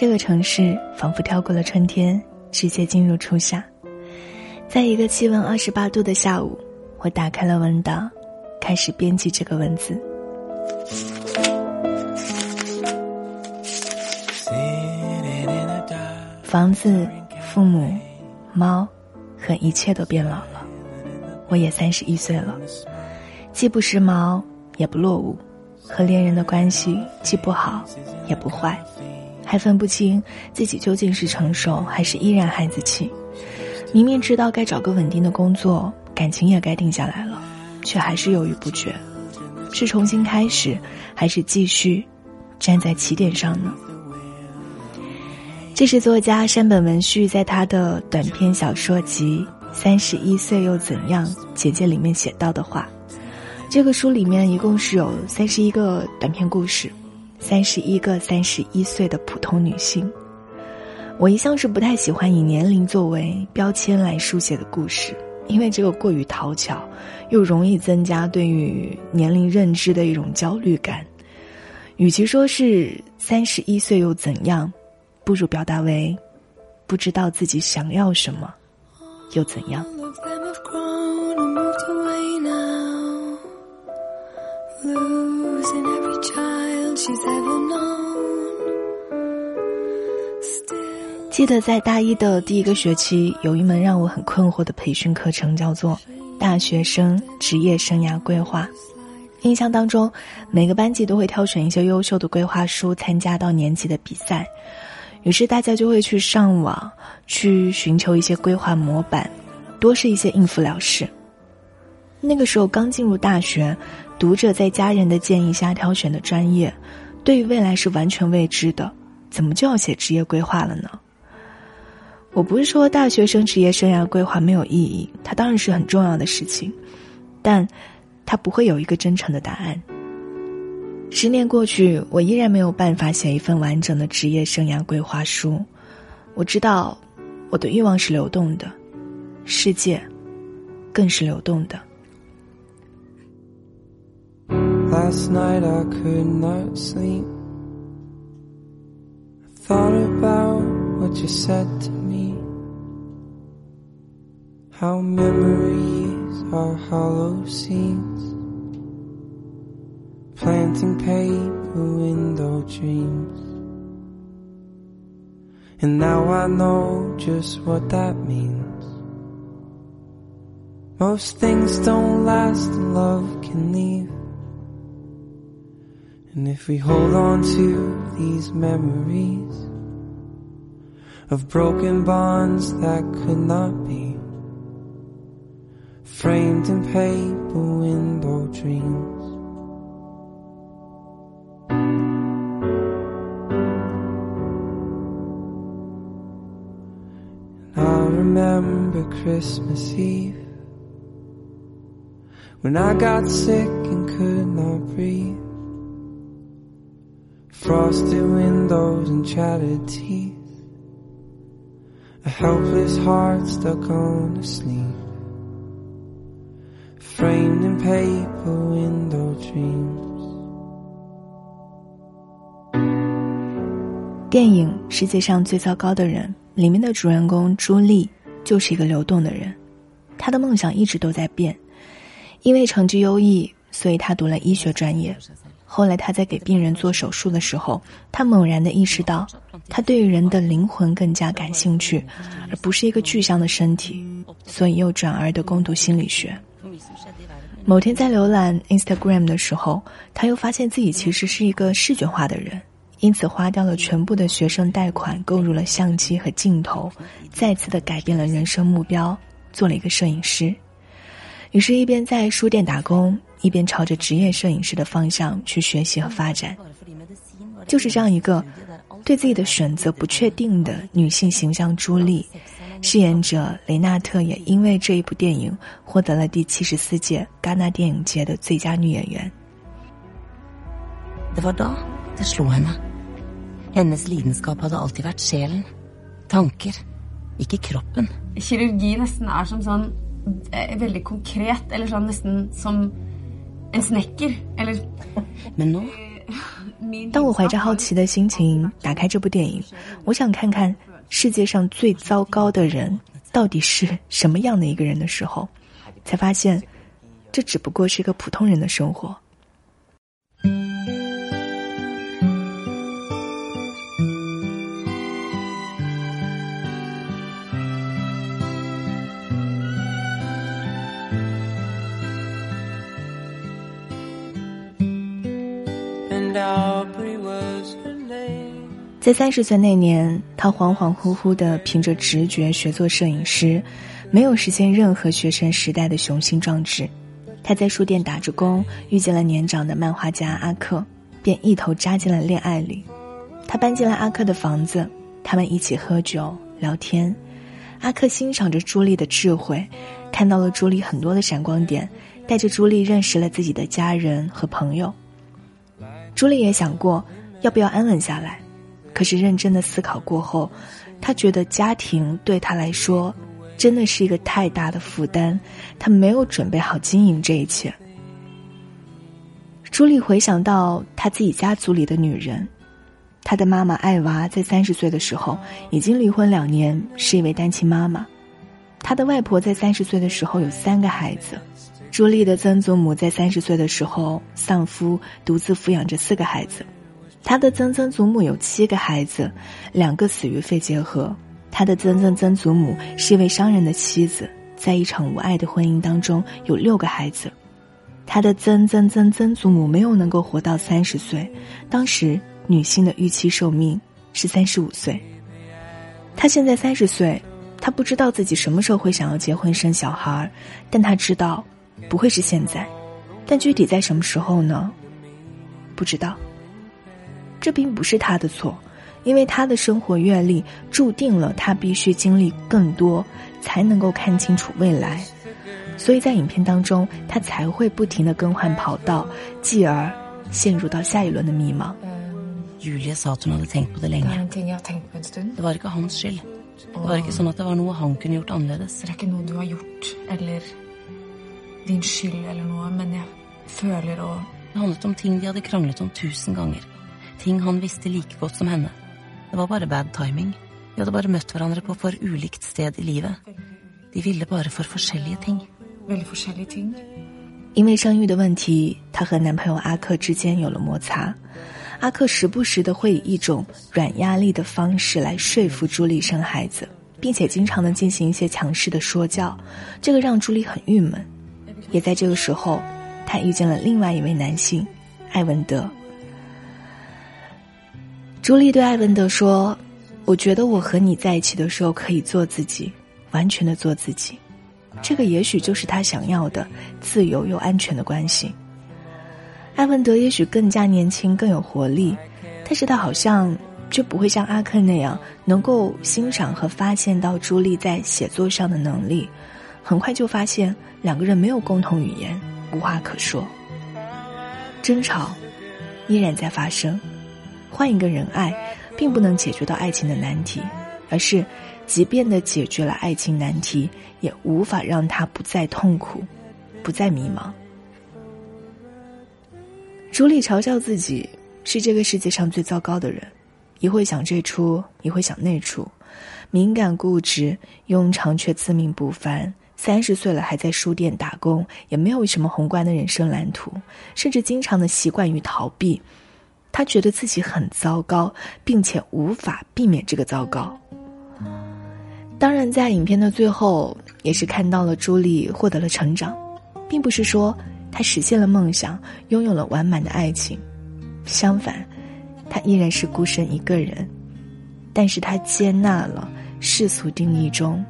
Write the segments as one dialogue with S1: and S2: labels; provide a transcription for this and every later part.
S1: 这个城市仿佛跳过了春天，直接进入初夏。在一个气温二十八度的下午，我打开了文档，开始编辑这个文字。房子、父母、猫，和一切都变老了。我也三十一岁了，既不时髦，也不落伍，和恋人的关系既不好，也不坏，还分不清自己究竟是成熟还是依然孩子气。明明知道该找个稳定的工作，感情也该定下来了，却还是犹豫不决。是重新开始，还是继续站在起点上呢？这是作家山本文绪在他的短篇小说集《三十一岁又怎样》简介里面写到的话。这个书里面一共是有三十一个短篇故事，三十一个三十一岁的普通女性。我一向是不太喜欢以年龄作为标签来书写的故事，因为这个过于讨巧，又容易增加对于年龄认知的一种焦虑感。与其说是三十一岁又怎样，不如表达为不知道自己想要什么又怎样。记得在大一的第一个学期，有一门让我很困惑的培训课程，叫做“大学生职业生涯规划”。印象当中，每个班级都会挑选一些优秀的规划书参加到年级的比赛，于是大家就会去上网去寻求一些规划模板，多是一些应付了事。那个时候刚进入大学，读者在家人的建议下挑选的专业，对于未来是完全未知的，怎么就要写职业规划了呢？我不是说大学生职业生涯规划没有意义，它当然是很重要的事情，但，它不会有一个真诚的答案。十年过去，我依然没有办法写一份完整的职业生涯规划书。我知道，我的欲望是流动的，世界，更是流动的。Last night I could not sleep. I Thought about what you said to me. How memories are hollow seeds, planting paper window dreams. And now I know just what that means. Most things don't last and love can leave. And if we hold on to these memories of broken bonds that could not be framed in paper window dreams. And I remember Christmas Eve when I got sick and could not breathe. Frosted windows and chattered teeth. A helpless heart stuck on a sleeve. Framed in paper window dreams. 电影《世界上最糟糕的人》里面的主人公朱莉就是一个流动的人，她的梦想一直都在变。因为成绩优异，所以她读了医学专业。后来他在给病人做手术的时候，他猛然的意识到，他对于人的灵魂更加感兴趣，而不是一个具象的身体，所以又转而的攻读心理学。某天在浏览 Instagram 的时候，他又发现自己其实是一个视觉化的人，因此花掉了全部的学生贷款，购入了相机和镜头，再次的改变了人生目标，做了一个摄影师。于是，一边在书店打工。一边朝着职业摄影师的方向去学习和发展，就是这样一个对自己的选择不确定的女性形象。朱莉饰演者雷纳特也因为这一部电影获得了第七十四届戛纳电影节的最佳女演员。
S2: Det var da det slo henne. Hennes lidenskap hadde alltid vært sjelen, tanker, ikke kroppen.
S3: Kirurgi nesten er som sånn veldig konkret, eller sånn nesten som en snekker. Eller
S2: Men nå
S1: 当我怀着好奇的心情打开这部电影，我想看看世界上最糟糕的人到底是什么样的一个人的时候，才发现，这只不过是一个普通人的生活。在三十岁那年，他恍恍惚惚的凭着直觉学做摄影师，没有实现任何学生时代的雄心壮志。他在书店打着工，遇见了年长的漫画家阿克，便一头扎进了恋爱里。他搬进了阿克的房子，他们一起喝酒聊天。阿克欣赏着朱莉的智慧，看到了朱莉很多的闪光点，带着朱莉认识了自己的家人和朋友。朱莉也想过要不要安稳下来。可是认真的思考过后，他觉得家庭对他来说真的是一个太大的负担，他没有准备好经营这一切。朱莉回想到他自己家族里的女人，她的妈妈艾娃在三十岁的时候已经离婚两年，是一位单亲妈妈；她的外婆在三十岁的时候有三个孩子；朱莉的曾祖母在三十岁的时候丧夫，独自抚养着四个孩子。他的曾曾祖母有七个孩子，两个死于肺结核。他的曾曾曾祖母是一位商人的妻子，在一场无爱的婚姻当中有六个孩子。他的曾曾曾曾祖母没有能够活到三十岁，当时女性的预期寿命是三十五岁。他现在三十岁，他不知道自己什么时候会想要结婚生小孩，但他知道不会是现在，但具体在什么时候呢？不知道。这并不是他的错，因为他的生活阅历注定了他必须经历更多，才能够看清楚未来。所以在影片当中，他才会不停的更换跑道，继而陷入到下一轮的迷茫。
S2: Julie sa at hun hadde tenkt på det lenge. Det var ikke hans skyld. Det var ikke sånn at det var noe han kunne gjort annerledes.
S3: Det er ikke noe du har gjort eller din skyld eller noe, men jeg føler og
S2: Det handlet om ting de hadde kranglet om tusen ganger. Ting han visste like godt som henne. Det var bare bad timing. De hadde bare møtt hverandre på for ulikt sted i livet. De ville bare for forskjellige ting.
S3: Veldig forskjellige ting.
S1: 因为生育的问题，她和男朋友阿克之间有了摩擦。阿克时不时的会以一种软压力的方式来说服朱莉生孩子，并且经常的进行一些强势的说教，这个让朱莉很郁闷。也在这个时候，她遇见了另外一位男性，艾文德。朱莉对艾文德说：“我觉得我和你在一起的时候可以做自己，完全的做自己。这个也许就是他想要的自由又安全的关系。艾文德也许更加年轻，更有活力，但是他好像就不会像阿克那样能够欣赏和发现到朱莉在写作上的能力。很快就发现两个人没有共同语言，无话可说，争吵依然在发生。”换一个人爱，并不能解决到爱情的难题，而是，即便的解决了爱情难题，也无法让他不再痛苦，不再迷茫。朱莉嘲笑自己是这个世界上最糟糕的人，一会想这出，一会想那出，敏感固执，庸常却自命不凡。三十岁了还在书店打工，也没有什么宏观的人生蓝图，甚至经常的习惯于逃避。他觉得自己很糟糕，并且无法避免这个糟糕。当然，在影片的最后，也是看到了朱莉获得了成长，并不是说她实现了梦想，拥有了完满的爱情。相反，她依然是孤身一个人，但是她接纳了世俗定义中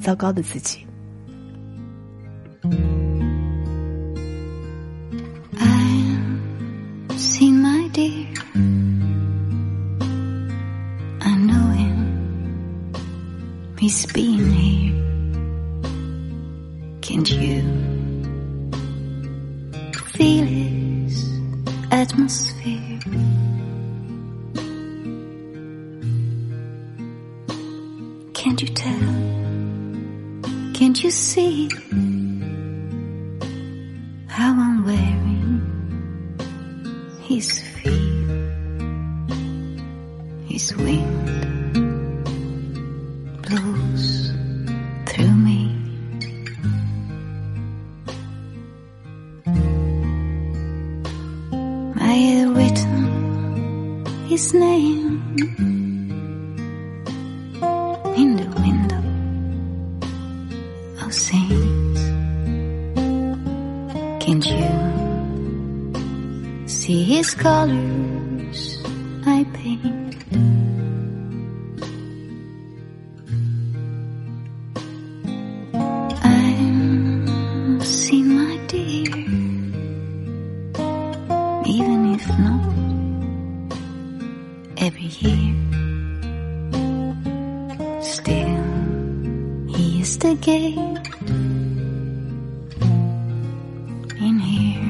S1: 糟糕的自己。Speed. his name.
S4: in the window, oh saints, can't you see his color? Every year. Still, he's the gate in here.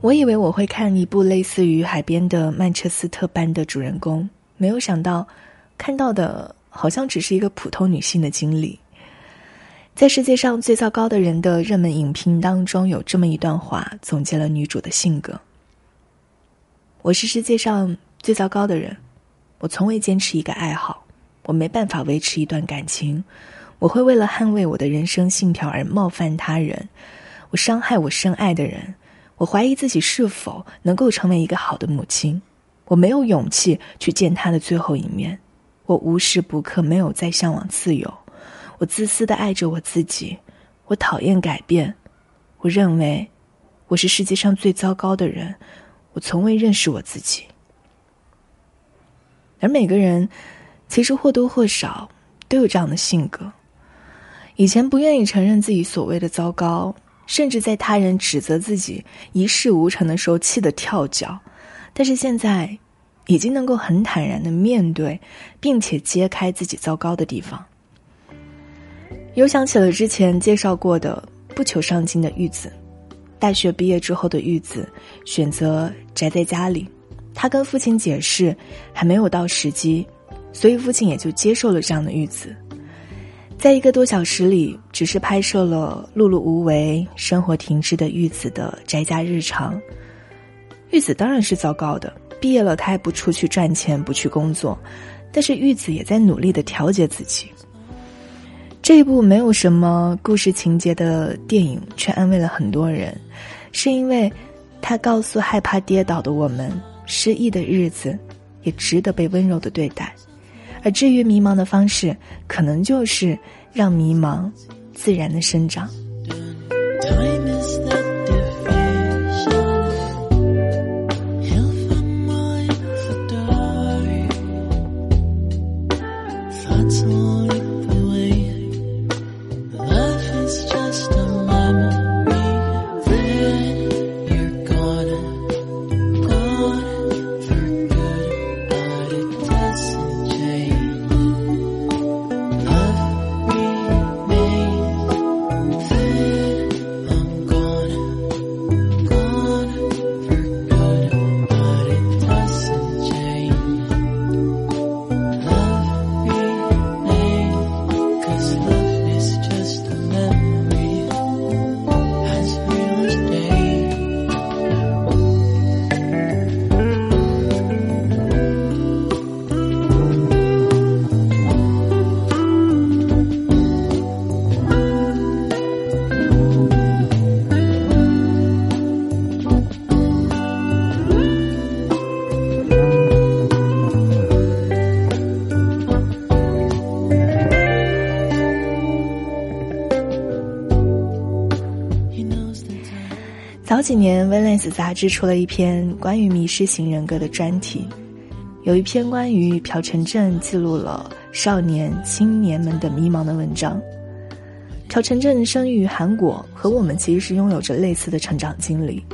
S1: 我以为我会看一部类似于海边的曼彻斯特般的主人公，没有想到看到的好像只是一个普通女性的经历。在世界上最糟糕的人的热门影评当中，有这么一段话总结了女主的性格：我是世界上最糟糕的人，我从未坚持一个爱好，我没办法维持一段感情，我会为了捍卫我的人生信条而冒犯他人，我伤害我深爱的人。我怀疑自己是否能够成为一个好的母亲，我没有勇气去见他的最后一面，我无时不刻没有在向往自由，我自私的爱着我自己，我讨厌改变，我认为我是世界上最糟糕的人，我从未认识我自己。而每个人其实或多或少都有这样的性格，以前不愿意承认自己所谓的糟糕。甚至在他人指责自己一事无成的时候，气得跳脚。但是现在，已经能够很坦然的面对，并且揭开自己糟糕的地方。又想起了之前介绍过的不求上进的玉子，大学毕业之后的玉子选择宅在家里。他跟父亲解释，还没有到时机，所以父亲也就接受了这样的玉子。在一个多小时里，只是拍摄了碌碌无为、生活停滞的玉子的宅家日常。玉子当然是糟糕的，毕业了，他还不出去赚钱，不去工作。但是玉子也在努力的调节自己。这一部没有什么故事情节的电影，却安慰了很多人，是因为，他告诉害怕跌倒的我们，失意的日子，也值得被温柔的对待。而至于迷茫的方式，可能就是让迷茫自然的生长。几年，《Valence》杂志出了一篇关于迷失型人格的专题，有一篇关于朴成镇记录了少年、青年们的迷茫的文章。朴成镇生于韩国，和我们其实是拥有着类似的成长经历。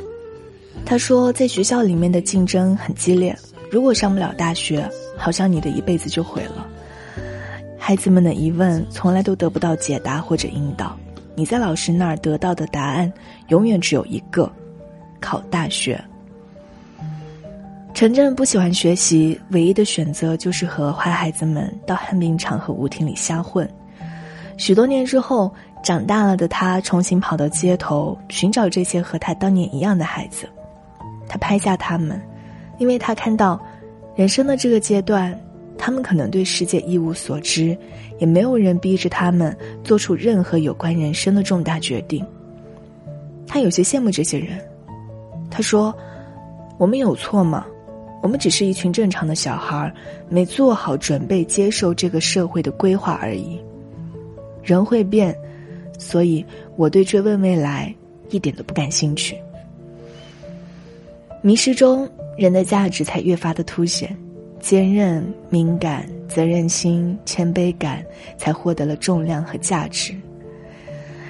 S1: 他说，在学校里面的竞争很激烈，如果上不了大学，好像你的一辈子就毁了。孩子们的疑问从来都得不到解答或者引导。你在老师那儿得到的答案，永远只有一个：考大学。陈震不喜欢学习，唯一的选择就是和坏孩子们到旱冰场和舞厅里瞎混。许多年之后，长大了的他重新跑到街头，寻找这些和他当年一样的孩子。他拍下他们，因为他看到，人生的这个阶段。他们可能对世界一无所知，也没有人逼着他们做出任何有关人生的重大决定。他有些羡慕这些人。他说：“我们有错吗？我们只是一群正常的小孩，没做好准备接受这个社会的规划而已。人会变，所以我对追问未来一点都不感兴趣。迷失中，人的价值才越发的凸显，坚韧、敏感、责任心、谦卑感才获得了重量和价值。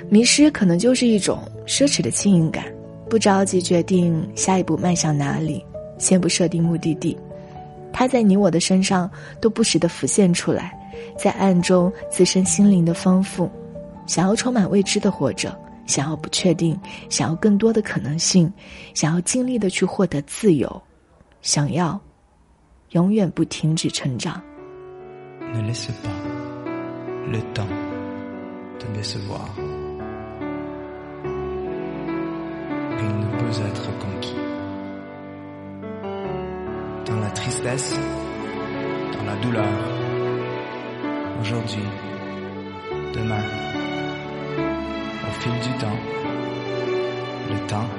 S1: 迷失可能就是一种奢侈的轻盈感，不着急决定下一步迈向哪里，先不设定目的地，它在你我的身上都不时的浮现出来，在暗中滋生心灵的丰富，想要充满未知的活着。想要不确定，想要更多的可能性，想要尽力的去获得自由，想要永远不停止成长。
S5: Ne laissez pas le temps te décevoir. Il ne peut être conquis. Dans la tristesse, dans la douleur, aujourd'hui, demain. Au fil du temps, le temps,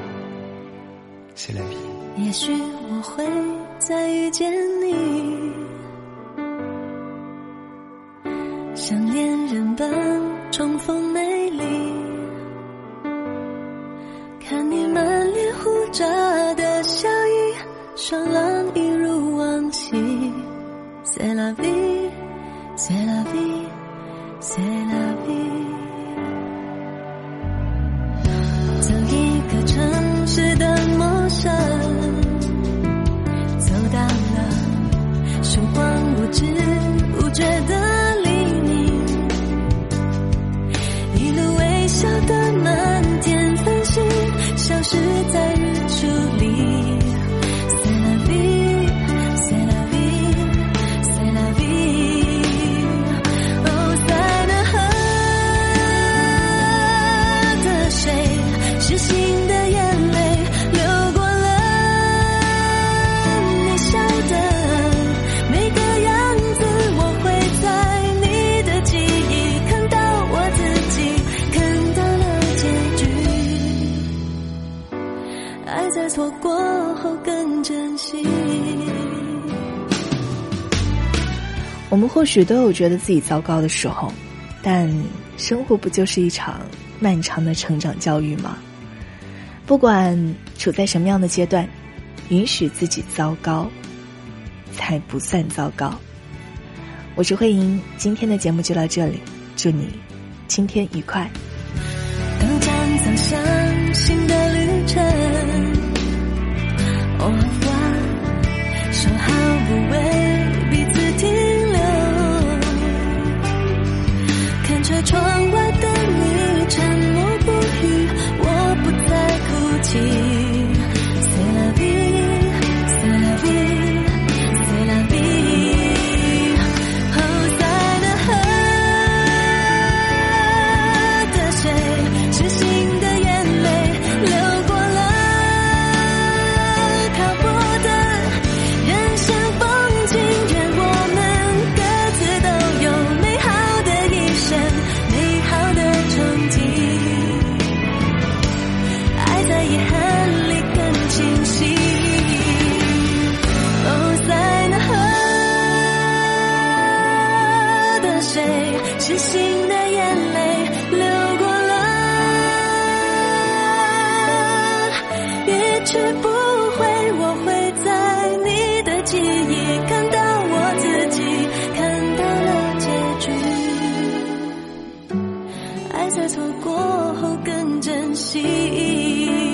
S5: c'est la vie.
S4: 也许我会再遇见你，像恋人般重逢美丽。看你满脸胡渣的笑意，爽朗一如往昔。塞拉维在日出
S1: 或许都有觉得自己糟糕的时候，但生活不就是一场漫长的成长教育吗？不管处在什么样的阶段，允许自己糟糕，才不算糟糕。我是慧莹，今天的节目就到这里，祝你今天愉快。
S4: 都将走向新的旅程。窗外的你沉默不语，我不再哭泣。是不会，我会在你的记忆看到我自己，看到了结局。爱在错过后更珍惜。